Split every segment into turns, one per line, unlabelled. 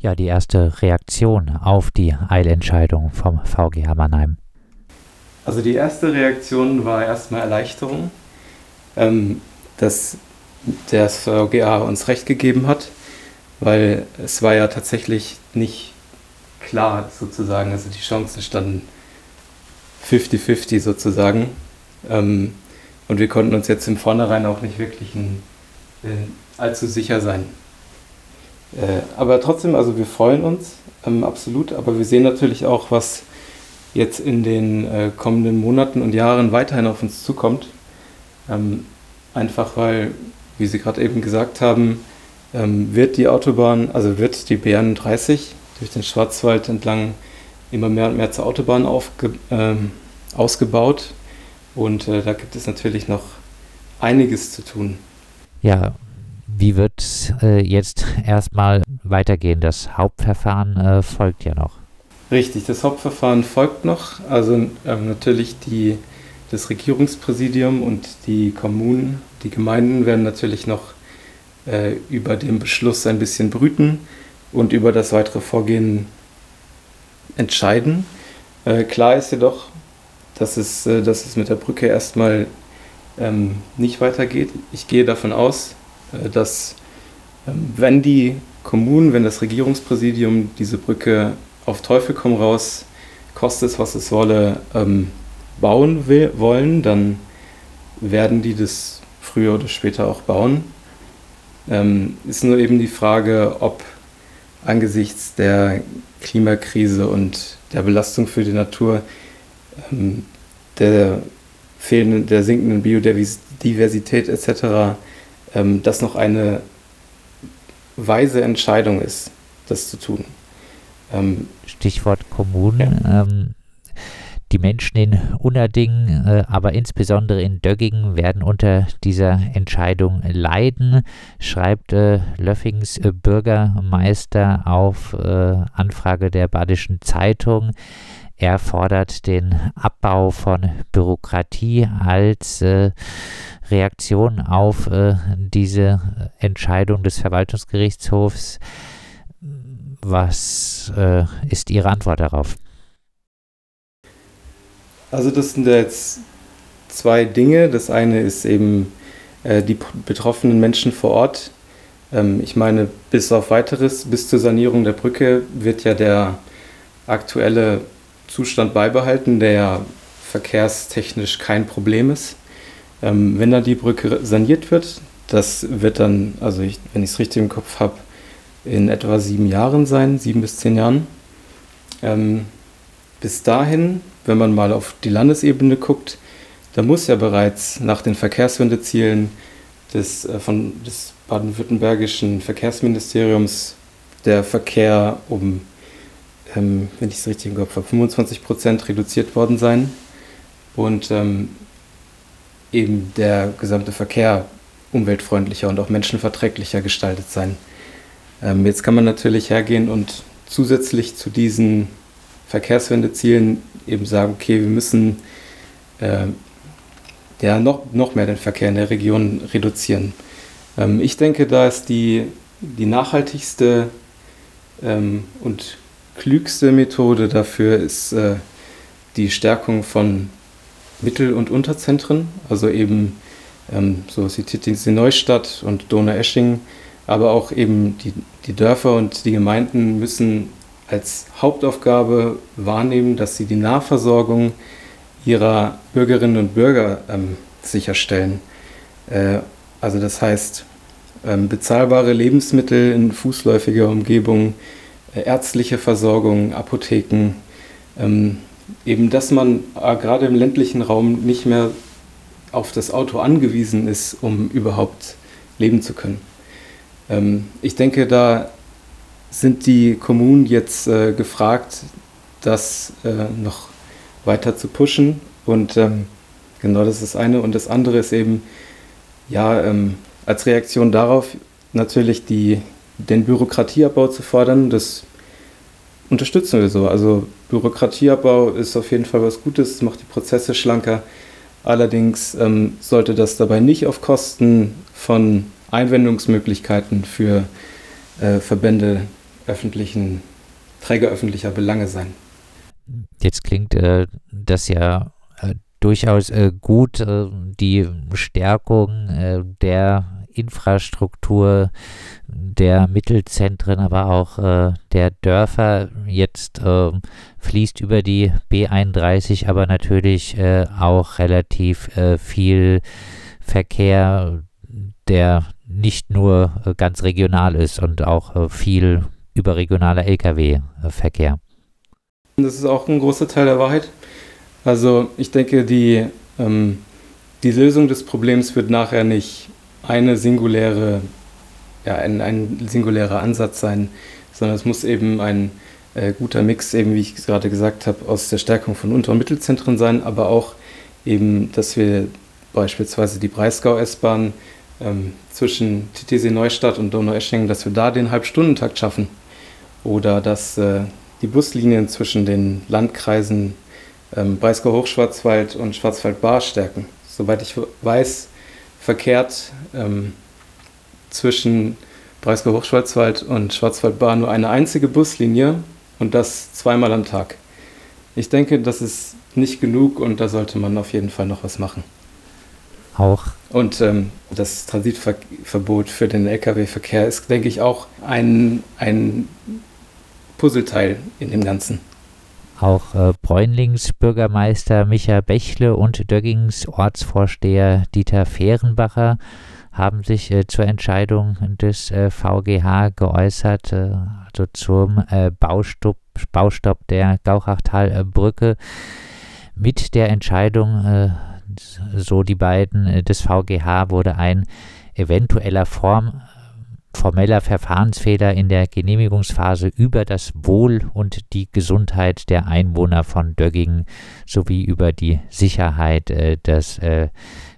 Ja, die erste Reaktion auf die Eilentscheidung vom VGH Mannheim.
Also die erste Reaktion war erstmal Erleichterung, ähm, dass der VGA uns recht gegeben hat, weil es war ja tatsächlich nicht klar sozusagen, also die Chancen standen 50-50 sozusagen. Ähm, und wir konnten uns jetzt im Vornherein auch nicht wirklich ein, äh, allzu sicher sein. Äh, aber trotzdem, also wir freuen uns ähm, absolut, aber wir sehen natürlich auch, was jetzt in den äh, kommenden Monaten und Jahren weiterhin auf uns zukommt. Ähm, einfach weil, wie Sie gerade eben gesagt haben, ähm, wird die Autobahn, also wird die BN 30 durch den Schwarzwald entlang immer mehr und mehr zur Autobahn aufge, ähm, ausgebaut. Und äh, da gibt es natürlich noch einiges zu tun.
Ja, wie wird es äh, jetzt erstmal weitergehen? Das Hauptverfahren äh, folgt ja noch.
Richtig, das Hauptverfahren folgt noch. Also ähm, natürlich die, das Regierungspräsidium und die Kommunen, die Gemeinden werden natürlich noch äh, über den Beschluss ein bisschen brüten und über das weitere Vorgehen entscheiden. Äh, klar ist jedoch, dass es, äh, dass es mit der Brücke erstmal ähm, nicht weitergeht. Ich gehe davon aus, dass ähm, wenn die Kommunen, wenn das Regierungspräsidium diese Brücke auf Teufel komm raus, koste es, was es wolle, ähm, bauen will, wollen, dann werden die das früher oder später auch bauen. Ähm, ist nur eben die Frage, ob angesichts der Klimakrise und der Belastung für die Natur, ähm, der fehlenden, der sinkenden Biodiversität etc., ähm, das noch eine weise Entscheidung ist, das zu tun.
Ähm, Stichwort Kommunen. Ja. Ähm, die Menschen in Unerding, äh, aber insbesondere in Döggingen werden unter dieser Entscheidung leiden, schreibt äh, Löffings äh, Bürgermeister auf äh, Anfrage der Badischen Zeitung. Er fordert den Abbau von Bürokratie als äh, Reaktion auf äh, diese Entscheidung des Verwaltungsgerichtshofs. Was äh, ist Ihre Antwort darauf?
Also das sind jetzt zwei Dinge. Das eine ist eben äh, die betroffenen Menschen vor Ort. Ähm, ich meine, bis auf weiteres, bis zur Sanierung der Brücke wird ja der aktuelle Zustand beibehalten, der ja verkehrstechnisch kein Problem ist. Ähm, wenn dann die Brücke saniert wird, das wird dann, also ich, wenn ich es richtig im Kopf habe, in etwa sieben Jahren sein, sieben bis zehn Jahren. Ähm, bis dahin, wenn man mal auf die Landesebene guckt, da muss ja bereits nach den Verkehrswendezielen des, äh, des baden-württembergischen Verkehrsministeriums der Verkehr um, ähm, wenn ich es richtig im Kopf habe, 25 Prozent reduziert worden sein. Und ähm, eben der gesamte Verkehr umweltfreundlicher und auch menschenverträglicher gestaltet sein. Ähm, jetzt kann man natürlich hergehen und zusätzlich zu diesen Verkehrswendezielen eben sagen, okay, wir müssen äh, ja, noch, noch mehr den Verkehr in der Region reduzieren. Ähm, ich denke, da ist die, die nachhaltigste ähm, und klügste Methode dafür ist äh, die Stärkung von Mittel- und Unterzentren, also eben ähm, so Tittins Neustadt und Donaueschingen aber auch eben die, die Dörfer und die Gemeinden müssen als Hauptaufgabe wahrnehmen, dass sie die Nahversorgung ihrer Bürgerinnen und Bürger ähm, sicherstellen. Äh, also das heißt, ähm, bezahlbare Lebensmittel in fußläufiger Umgebung, äh, ärztliche Versorgung, Apotheken, ähm, eben dass man äh, gerade im ländlichen Raum nicht mehr auf das Auto angewiesen ist, um überhaupt leben zu können. Ähm, ich denke, da sind die Kommunen jetzt äh, gefragt, das äh, noch weiter zu pushen. Und ähm, genau das ist das eine. Und das andere ist eben, ja, ähm, als Reaktion darauf natürlich die, den Bürokratieabbau zu fordern. Das unterstützen wir so. Also Bürokratieabbau ist auf jeden Fall was Gutes, macht die Prozesse schlanker. Allerdings ähm, sollte das dabei nicht auf Kosten von Einwendungsmöglichkeiten für äh, Verbände öffentlichen, Träger öffentlicher Belange sein.
Jetzt klingt äh, das ja äh, durchaus äh, gut, äh, die Stärkung äh, der Infrastruktur der Mittelzentren, aber auch äh, der Dörfer. Jetzt äh, fließt über die B31 aber natürlich äh, auch relativ äh, viel Verkehr, der nicht nur äh, ganz regional ist und auch äh, viel überregionaler Lkw-Verkehr.
Das ist auch ein großer Teil der Wahrheit. Also ich denke, die, ähm, die Lösung des Problems wird nachher nicht eine singuläre, ja, ein, ein singulärer Ansatz sein, sondern es muss eben ein äh, guter Mix, eben wie ich gerade gesagt habe, aus der Stärkung von Unter- und Mittelzentren sein, aber auch eben, dass wir beispielsweise die Breisgau-S-Bahn ähm, zwischen TTC Neustadt und Donaueschingen, dass wir da den Halbstundentakt schaffen. Oder dass äh, die Buslinien zwischen den Landkreisen ähm, Breisgau-Hochschwarzwald und Schwarzwald-Baar stärken. Soweit ich weiß, verkehrt ähm, zwischen Breisgau-Hochschwarzwald und Schwarzwald-Baar nur eine einzige Buslinie und das zweimal am Tag. Ich denke, das ist nicht genug und da sollte man auf jeden Fall noch was machen.
Auch.
Und ähm, das Transitverbot für den Lkw-Verkehr ist, denke ich, auch ein, ein Puzzleteil in dem Ganzen.
Auch äh, Bräunlings Bürgermeister Micha Bächle und Döggings Ortsvorsteher Dieter Fehrenbacher haben sich äh, zur Entscheidung des äh, VGH geäußert, äh, also zum äh, Baustopp, Baustopp der Gauchachtalbrücke. Mit der Entscheidung, äh, so die beiden des VGH, wurde ein eventueller Form formeller Verfahrensfehler in der Genehmigungsphase über das Wohl und die Gesundheit der Einwohner von Döggingen sowie über die Sicherheit äh, des äh,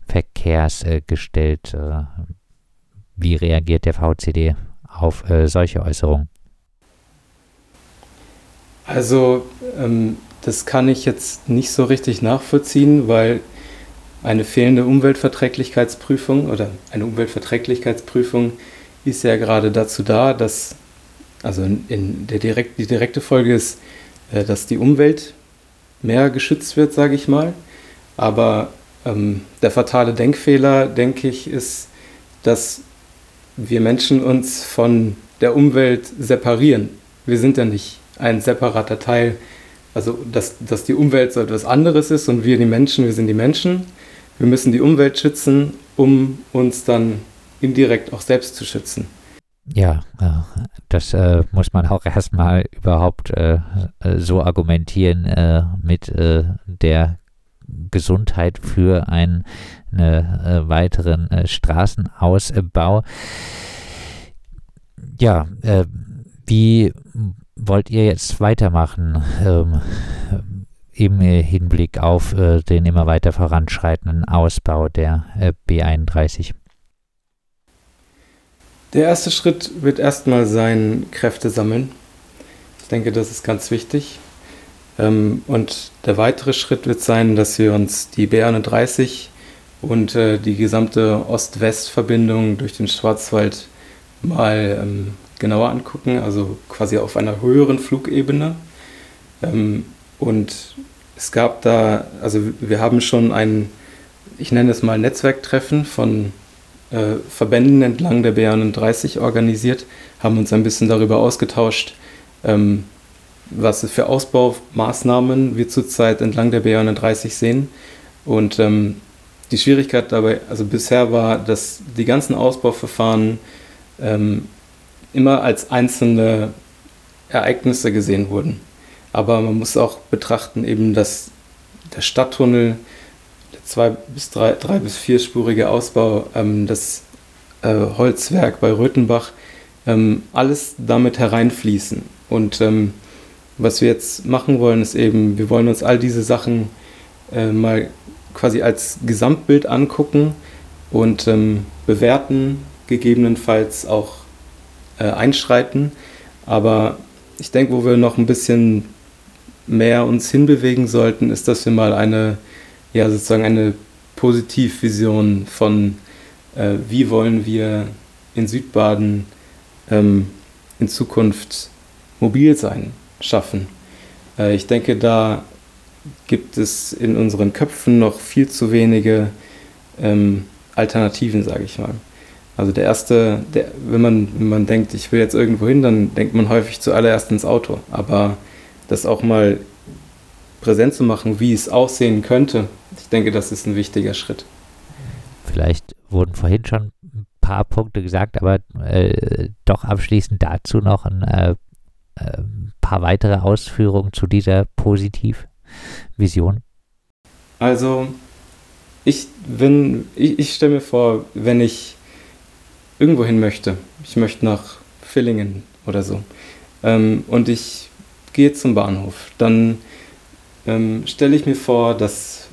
Verkehrs äh, gestellt. Äh, wie reagiert der VCD auf äh, solche Äußerungen?
Also ähm, das kann ich jetzt nicht so richtig nachvollziehen, weil eine fehlende Umweltverträglichkeitsprüfung oder eine Umweltverträglichkeitsprüfung ist ja gerade dazu da, dass, also in der direkt, die direkte Folge ist, äh, dass die Umwelt mehr geschützt wird, sage ich mal. Aber ähm, der fatale Denkfehler, denke ich, ist, dass wir Menschen uns von der Umwelt separieren. Wir sind ja nicht ein separater Teil. Also, dass, dass die Umwelt so etwas anderes ist und wir die Menschen, wir sind die Menschen. Wir müssen die Umwelt schützen, um uns dann indirekt auch selbst zu schützen.
Ja, das äh, muss man auch erstmal überhaupt äh, äh, so argumentieren äh, mit äh, der Gesundheit für einen äh, weiteren Straßenausbau. Ja, wie wollt ihr jetzt weitermachen ähm, im Hinblick auf den immer weiter voranschreitenden Ausbau der B31?
Der erste Schritt wird erstmal sein, Kräfte sammeln. Ich denke, das ist ganz wichtig. Ähm, und der weitere Schritt wird sein, dass wir uns die B31 und äh, die gesamte Ost-West-Verbindung durch den Schwarzwald mal ähm, genauer angucken, also quasi auf einer höheren Flugebene. Ähm, und es gab da, also wir haben schon ein, ich nenne es mal Netzwerktreffen von äh, Verbänden entlang der B31 organisiert, haben uns ein bisschen darüber ausgetauscht, ähm, was für Ausbaumaßnahmen wir zurzeit entlang der B31 sehen. Und ähm, die Schwierigkeit dabei, also bisher war, dass die ganzen Ausbauverfahren ähm, immer als einzelne Ereignisse gesehen wurden. Aber man muss auch betrachten, eben, dass der Stadttunnel zwei bis drei, drei bis vierspurige Ausbau, ähm, das äh, Holzwerk bei Röthenbach, ähm, alles damit hereinfließen. Und ähm, was wir jetzt machen wollen, ist eben, wir wollen uns all diese Sachen äh, mal quasi als Gesamtbild angucken und ähm, bewerten, gegebenenfalls auch äh, einschreiten. Aber ich denke, wo wir noch ein bisschen mehr uns hinbewegen sollten, ist, dass wir mal eine ja sozusagen eine Positivvision von, äh, wie wollen wir in Südbaden ähm, in Zukunft Mobilsein schaffen. Äh, ich denke, da gibt es in unseren Köpfen noch viel zu wenige ähm, Alternativen, sage ich mal. Also der erste, der, wenn, man, wenn man denkt, ich will jetzt irgendwo hin, dann denkt man häufig zuallererst ins Auto. Aber das auch mal präsent zu machen, wie es aussehen könnte, ich denke, das ist ein wichtiger Schritt.
Vielleicht wurden vorhin schon ein paar Punkte gesagt, aber äh, doch abschließend dazu noch ein äh, äh, paar weitere Ausführungen zu dieser Positivvision.
Also, ich, ich, ich stelle mir vor, wenn ich irgendwo hin möchte, ich möchte nach Villingen oder so, ähm, und ich gehe zum Bahnhof, dann ähm, stelle ich mir vor, dass,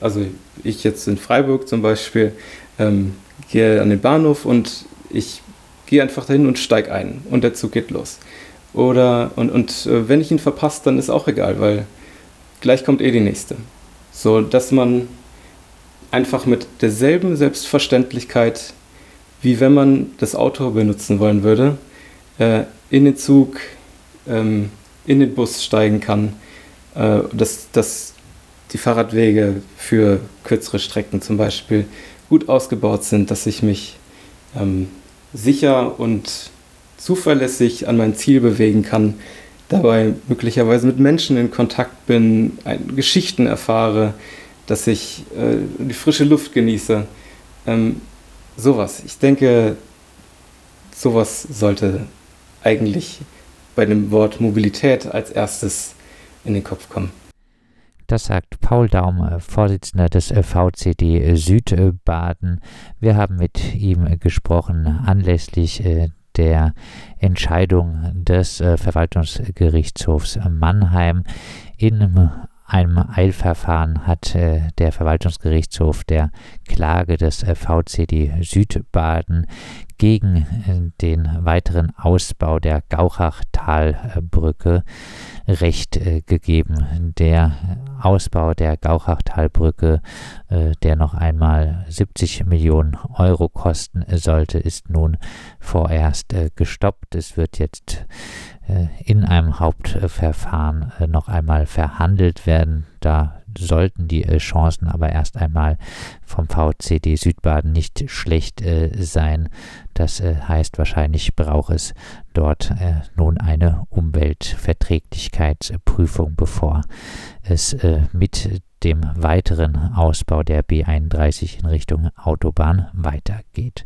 also ich jetzt in Freiburg zum Beispiel, ähm, gehe an den Bahnhof und ich gehe einfach dahin und steige ein und der Zug geht los. Oder, und, und äh, wenn ich ihn verpasse, dann ist auch egal, weil gleich kommt eh die nächste. So, dass man einfach mit derselben Selbstverständlichkeit, wie wenn man das Auto benutzen wollen würde, äh, in den Zug, ähm, in den Bus steigen kann, äh, dass, dass die Fahrradwege für kürzere Strecken zum Beispiel gut ausgebaut sind, dass ich mich ähm, sicher und zuverlässig an mein Ziel bewegen kann, dabei möglicherweise mit Menschen in Kontakt bin, ein, Geschichten erfahre, dass ich äh, die frische Luft genieße. Ähm, sowas. Ich denke, sowas sollte eigentlich bei dem Wort Mobilität als erstes in den Kopf kommen.
Das sagt Paul Daum, Vorsitzender des VCD Südbaden. Wir haben mit ihm gesprochen anlässlich äh, der Entscheidung des äh, Verwaltungsgerichtshofs Mannheim in einem Eilverfahren hat äh, der Verwaltungsgerichtshof der Klage des VCD Südbaden gegen äh, den weiteren Ausbau der Gauchachtalbrücke Recht äh, gegeben. Der Ausbau der Gauchachtalbrücke, äh, der noch einmal 70 Millionen Euro kosten sollte, ist nun vorerst gestoppt. Es wird jetzt in einem Hauptverfahren noch einmal verhandelt werden. Da sollten die äh, Chancen aber erst einmal vom VCD Südbaden nicht schlecht sein. Das heißt, wahrscheinlich braucht es dort nun eine Umweltverträglichkeitsprüfung, bevor es mit dem weiteren Ausbau der B31 in Richtung Autobahn weitergeht.